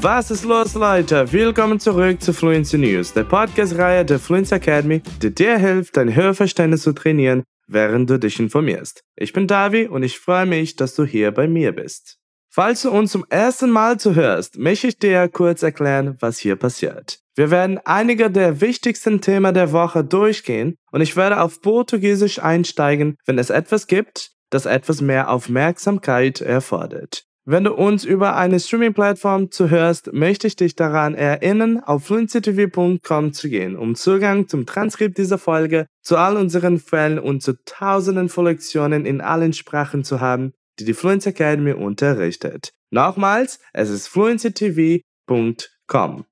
Was ist los, Leute? Willkommen zurück zu Fluency News, der Podcast-Reihe der Fluency Academy, die dir hilft, dein Hörverständnis zu trainieren, während du dich informierst. Ich bin Davi und ich freue mich, dass du hier bei mir bist. Falls du uns zum ersten Mal zuhörst, möchte ich dir kurz erklären, was hier passiert. Wir werden einige der wichtigsten Themen der Woche durchgehen und ich werde auf Portugiesisch einsteigen, wenn es etwas gibt, das etwas mehr Aufmerksamkeit erfordert. Wenn du uns über eine Streaming-Plattform zuhörst, möchte ich dich daran erinnern, auf fluencytv.com zu gehen, um Zugang zum Transkript dieser Folge, zu all unseren Fällen und zu tausenden von Lektionen in allen Sprachen zu haben, die die Fluency Academy unterrichtet. Nochmals, es ist fluencytv.com.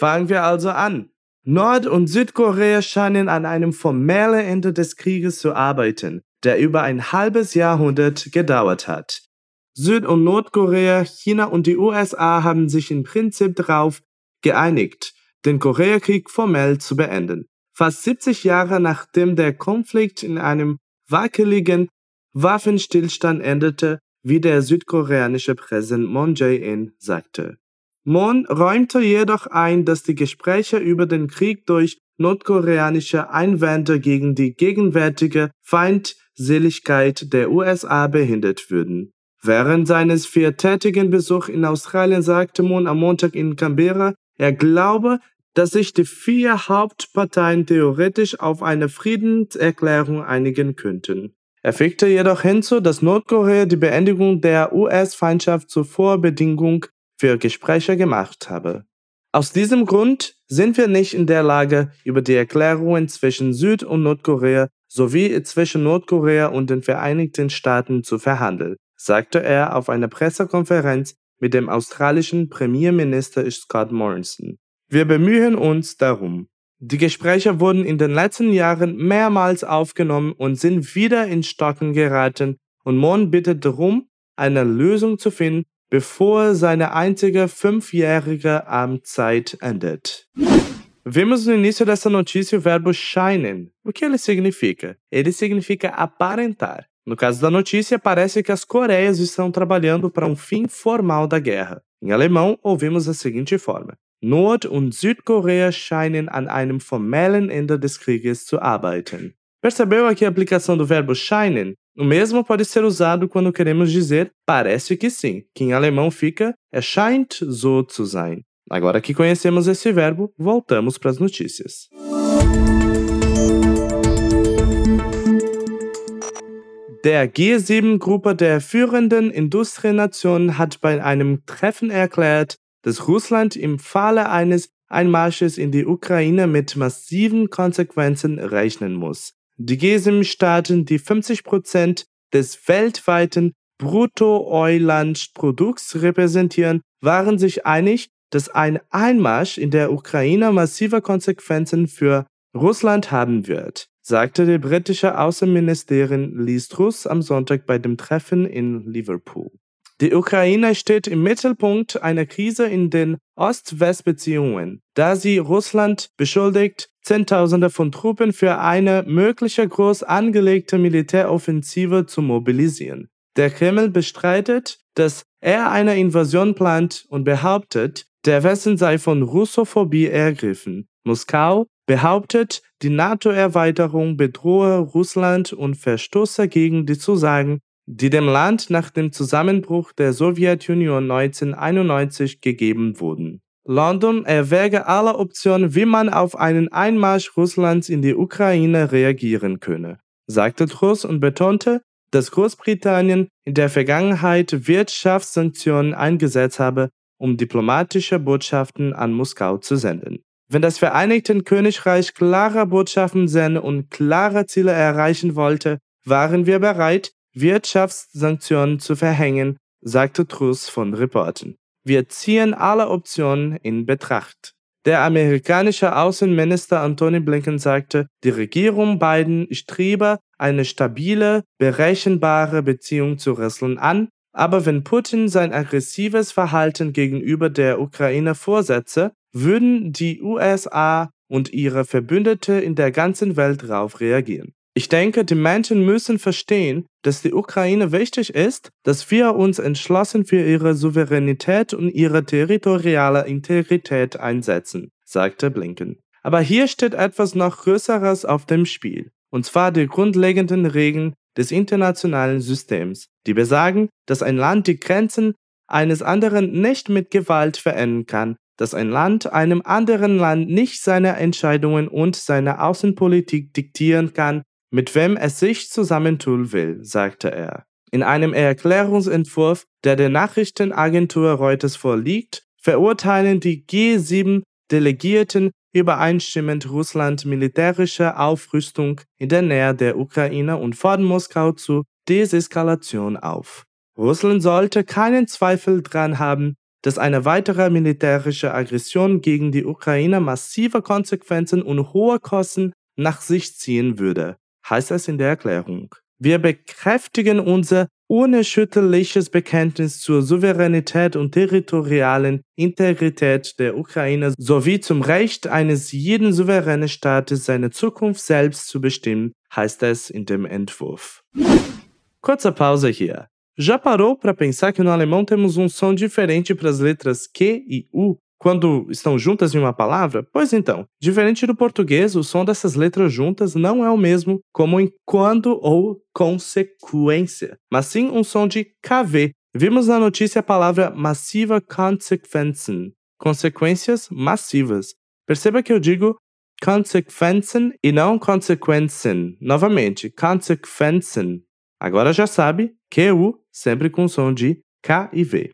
Fangen wir also an. Nord- und Südkorea scheinen an einem formellen Ende des Krieges zu arbeiten, der über ein halbes Jahrhundert gedauert hat. Süd- und Nordkorea, China und die USA haben sich im Prinzip darauf geeinigt, den Koreakrieg formell zu beenden. Fast 70 Jahre nachdem der Konflikt in einem wackeligen Waffenstillstand endete, wie der südkoreanische Präsident Moon Jae-in sagte. Moon räumte jedoch ein, dass die Gespräche über den Krieg durch nordkoreanische Einwände gegen die gegenwärtige Feindseligkeit der USA behindert würden. Während seines viertätigen Besuchs in Australien sagte Moon am Montag in Canberra, er glaube, dass sich die vier Hauptparteien theoretisch auf eine Friedenserklärung einigen könnten. Er fügte jedoch hinzu, dass Nordkorea die Beendigung der US-Feindschaft zur Vorbedingung für Gespräche gemacht habe. Aus diesem Grund sind wir nicht in der Lage, über die Erklärungen zwischen Süd- und Nordkorea sowie zwischen Nordkorea und den Vereinigten Staaten zu verhandeln, sagte er auf einer Pressekonferenz mit dem australischen Premierminister Scott Morrison. Wir bemühen uns darum. Die Gespräche wurden in den letzten Jahren mehrmals aufgenommen und sind wieder in Stocken geraten und Mon bittet darum, eine Lösung zu finden, bevor seine einzige fünfjährige Amtszeit endet. Vimos no início dessa notícia o verbo shining. O que ele significa? Ele significa aparentar. No caso da notícia, parece que as Coreias estão trabalhando para um fim formal da guerra. Em alemão, ouvimos a seguinte forma: Nord- und Südkorea scheinen an einem formellen Ende des Krieges zu arbeiten. Percebeu aqui a aplicação do verbo scheinen? O mesmo pode ser usado quando queremos dizer parece que sim, que em alemão fica es scheint so zu sein. Agora que conhecemos esse verbo, voltamos para as notícias. Der G7-Gruppe der führenden Industrienationen hat bei einem Treffen erklärt, dass Russland im Falle eines Einmarsches in die Ukraine mit massiven Konsequenzen rechnen muss. Die G7-Staaten, die 50 Prozent des weltweiten Bruttoinlandsprodukts repräsentieren, waren sich einig, dass ein Einmarsch in der Ukraine massive Konsequenzen für Russland haben wird, sagte die britische Außenministerin Liz am Sonntag bei dem Treffen in Liverpool. Die Ukraine steht im Mittelpunkt einer Krise in den Ost-West-Beziehungen, da sie Russland beschuldigt, Zehntausende von Truppen für eine mögliche groß angelegte Militäroffensive zu mobilisieren. Der Kreml bestreitet, dass er eine Invasion plant und behauptet, der Westen sei von Russophobie ergriffen. Moskau behauptet, die NATO-Erweiterung bedrohe Russland und verstoße gegen die Zusagen die dem Land nach dem Zusammenbruch der Sowjetunion 1991 gegeben wurden. London erwäge alle Optionen, wie man auf einen Einmarsch Russlands in die Ukraine reagieren könne, sagte Truss und betonte, dass Großbritannien in der Vergangenheit Wirtschaftssanktionen eingesetzt habe, um diplomatische Botschaften an Moskau zu senden. Wenn das Vereinigte Königreich klare Botschaften senden und klare Ziele erreichen wollte, waren wir bereit, Wirtschaftssanktionen zu verhängen, sagte Truss von Reporten. Wir ziehen alle Optionen in Betracht. Der amerikanische Außenminister Antony Blinken sagte, die Regierung Biden strebe eine stabile, berechenbare Beziehung zu Russland an, aber wenn Putin sein aggressives Verhalten gegenüber der Ukraine vorsetze, würden die USA und ihre Verbündete in der ganzen Welt darauf reagieren. Ich denke, die Menschen müssen verstehen, dass die Ukraine wichtig ist, dass wir uns entschlossen für ihre Souveränität und ihre territoriale Integrität einsetzen, sagte Blinken. Aber hier steht etwas noch Größeres auf dem Spiel, und zwar die grundlegenden Regeln des internationalen Systems, die besagen, dass ein Land die Grenzen eines anderen nicht mit Gewalt verändern kann, dass ein Land einem anderen Land nicht seine Entscheidungen und seine Außenpolitik diktieren kann, mit wem es sich zusammentun will, sagte er. In einem Erklärungsentwurf, der der Nachrichtenagentur Reuters vorliegt, verurteilen die G7 Delegierten übereinstimmend Russland militärische Aufrüstung in der Nähe der Ukraine und fordern Moskau zur Deseskalation auf. Russland sollte keinen Zweifel daran haben, dass eine weitere militärische Aggression gegen die Ukraine massive Konsequenzen und hohe Kosten nach sich ziehen würde, heißt es in der Erklärung. Wir bekräftigen unser unerschütterliches Bekenntnis zur Souveränität und territorialen Integrität der Ukraine sowie zum Recht eines jeden souveränen Staates, seine Zukunft selbst zu bestimmen, heißt es in dem Entwurf. Kurze Pause hier. Já parou para pensar que no alemão temos um som diferente para as letras Q e U quando estão juntas em uma palavra? Pois então, diferente do português, o som dessas letras juntas não é o mesmo como em quando ou consequência, mas sim um som de KV. Vimos na notícia a palavra massiva Konsequenzen, consequências massivas. Perceba que eu digo Konsequenzen e não Konsequenzen. Novamente, Konsequenzen. Agora já sabe, QU sempre com som de K e V.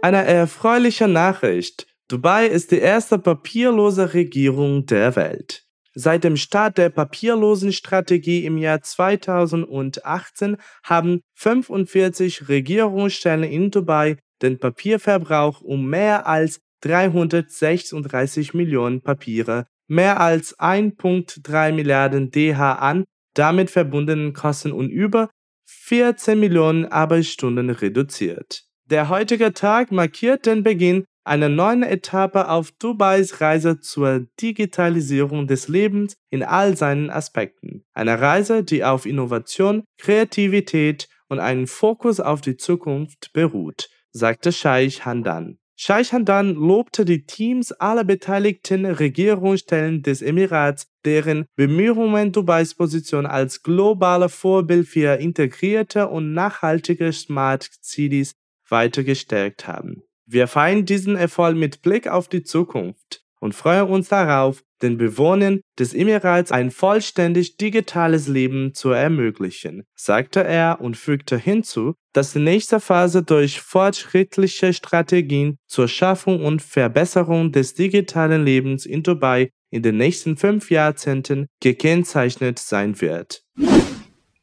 Eine erfreuliche Nachricht. Dubai ist die erste papierlose Regierung der Welt. Seit dem Start der papierlosen Strategie im Jahr 2018 haben 45 Regierungsstellen in Dubai den Papierverbrauch um mehr als 336 Millionen Papiere mehr als 1,3 Milliarden DH an damit verbundenen Kosten und über 14 Millionen Arbeitsstunden reduziert. Der heutige Tag markiert den Beginn einer neuen Etappe auf Dubais Reise zur Digitalisierung des Lebens in all seinen Aspekten. Eine Reise, die auf Innovation, Kreativität und einen Fokus auf die Zukunft beruht, sagte Scheich Handan. Scheich Hamdan lobte die Teams aller beteiligten Regierungsstellen des Emirats, deren Bemühungen Dubais Position als globale Vorbild für integrierte und nachhaltige Smart Cities weiter gestärkt haben. Wir feiern diesen Erfolg mit Blick auf die Zukunft und freuen uns darauf, den Bewohnern des Emirats ein vollständig digitales Leben zu ermöglichen, sagte er und fügte hinzu, dass die nächste Phase durch fortschrittliche Strategien zur Schaffung und Verbesserung des digitalen Lebens in Dubai in den nächsten fünf Jahrzehnten gekennzeichnet sein wird.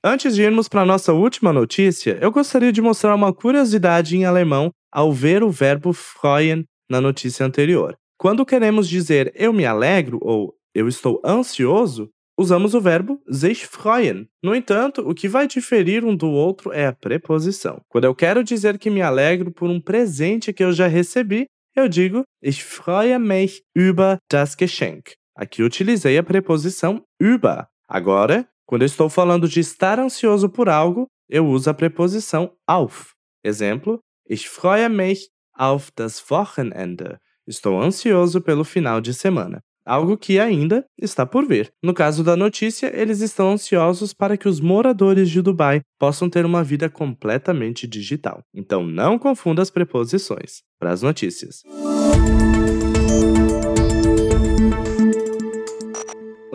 Antes de irmos para nossa última notícia, eu gostaria de mostrar uma curiosidade em alemão ao ver o verbo freuen na notícia anterior. Quando queremos dizer eu me alegro ou eu estou ansioso, usamos o verbo sich freuen. No entanto, o que vai diferir um do outro é a preposição. Quando eu quero dizer que me alegro por um presente que eu já recebi, eu digo ich freue mich über das Geschenk. Aqui utilizei a preposição über. Agora, quando eu estou falando de estar ansioso por algo, eu uso a preposição auf. Exemplo: Ich freue mich auf das Wochenende. Estou ansioso pelo final de semana. Algo que ainda está por vir. No caso da notícia, eles estão ansiosos para que os moradores de Dubai possam ter uma vida completamente digital. Então não confunda as preposições. Para as notícias.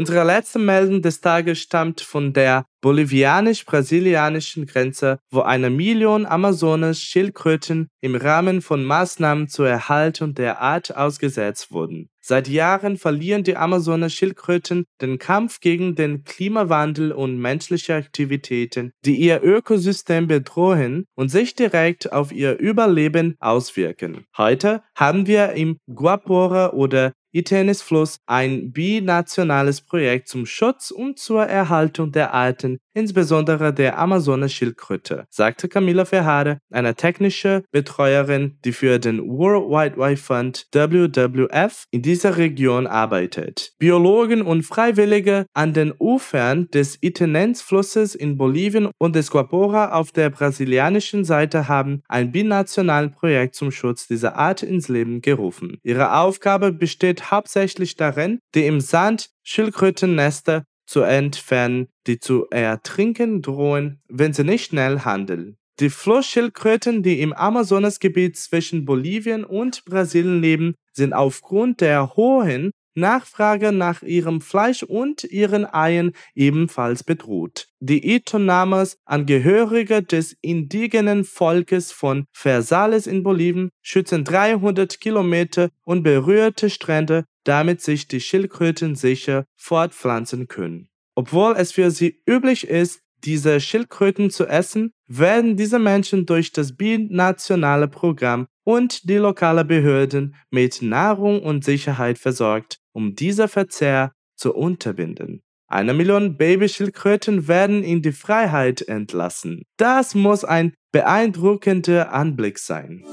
Unsere letzte Meldung des Tages stammt von der bolivianisch-brasilianischen Grenze, wo eine Million Amazonas-Schildkröten im Rahmen von Maßnahmen zur Erhaltung der Art ausgesetzt wurden. Seit Jahren verlieren die Amazonas-Schildkröten den Kampf gegen den Klimawandel und menschliche Aktivitäten, die ihr Ökosystem bedrohen und sich direkt auf ihr Überleben auswirken. Heute haben wir im Guapora oder Itenes-Fluss ein binationales Projekt zum Schutz und zur Erhaltung der Arten insbesondere der Amazonas-Schildkröte, sagte Camilla Verhade, eine technische Betreuerin, die für den World Wildlife Fund WWF in dieser Region arbeitet. Biologen und Freiwillige an den Ufern des Itenenz-Flusses in Bolivien und des Guapora auf der brasilianischen Seite haben ein binationales Projekt zum Schutz dieser Art ins Leben gerufen. Ihre Aufgabe besteht hauptsächlich darin, die im Sand Schildkrötennester zu entfernen, die zu ertrinken drohen, wenn sie nicht schnell handeln. Die Flussschildkröten, die im Amazonasgebiet zwischen Bolivien und Brasilien leben, sind aufgrund der hohen Nachfrage nach ihrem Fleisch und ihren Eiern ebenfalls bedroht. Die Itonamas, Angehörige des indigenen Volkes von Versales in Bolivien, schützen 300 Kilometer unberührte Strände, damit sich die Schildkröten sicher fortpflanzen können. Obwohl es für sie üblich ist, diese Schildkröten zu essen, werden diese Menschen durch das binationale Programm und die lokale Behörden mit Nahrung und Sicherheit versorgt, um dieser Verzehr zu unterbinden. Eine Million Babyschildkröten werden in die Freiheit entlassen. Das muss ein beeindruckender Anblick sein.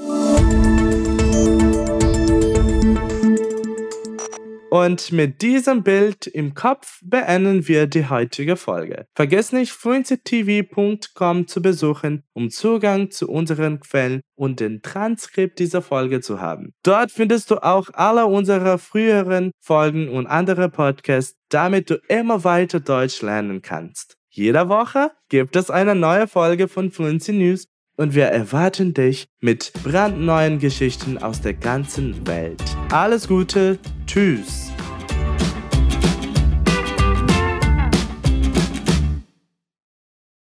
Und mit diesem Bild im Kopf beenden wir die heutige Folge. Vergesst nicht, fluencytv.com zu besuchen, um Zugang zu unseren Quellen und den Transkript dieser Folge zu haben. Dort findest du auch alle unsere früheren Folgen und andere Podcasts, damit du immer weiter Deutsch lernen kannst. Jede Woche gibt es eine neue Folge von Fluency News und wir erwarten dich mit brandneuen Geschichten aus der ganzen Welt. Alles Gute, tschüss.